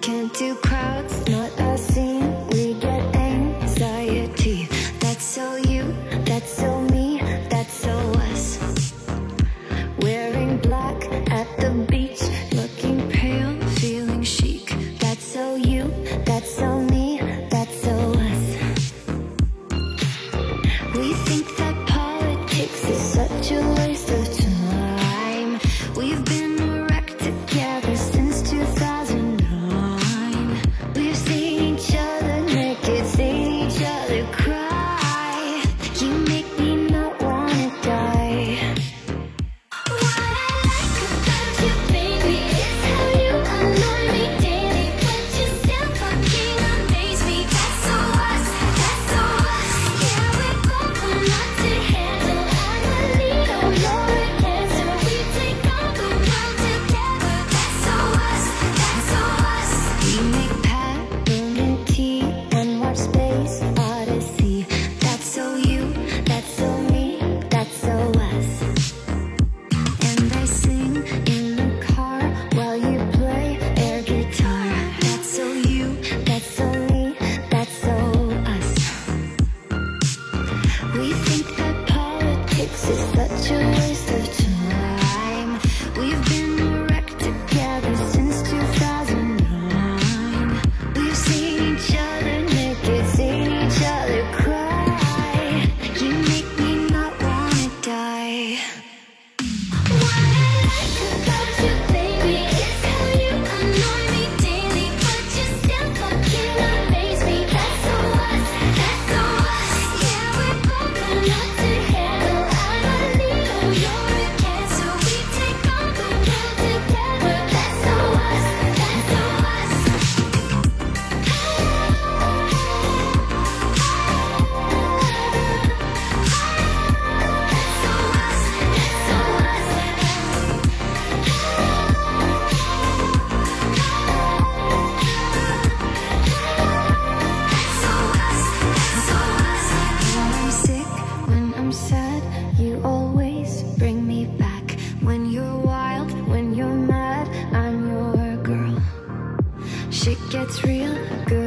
Can't do crowds, not a scene. shit gets real good.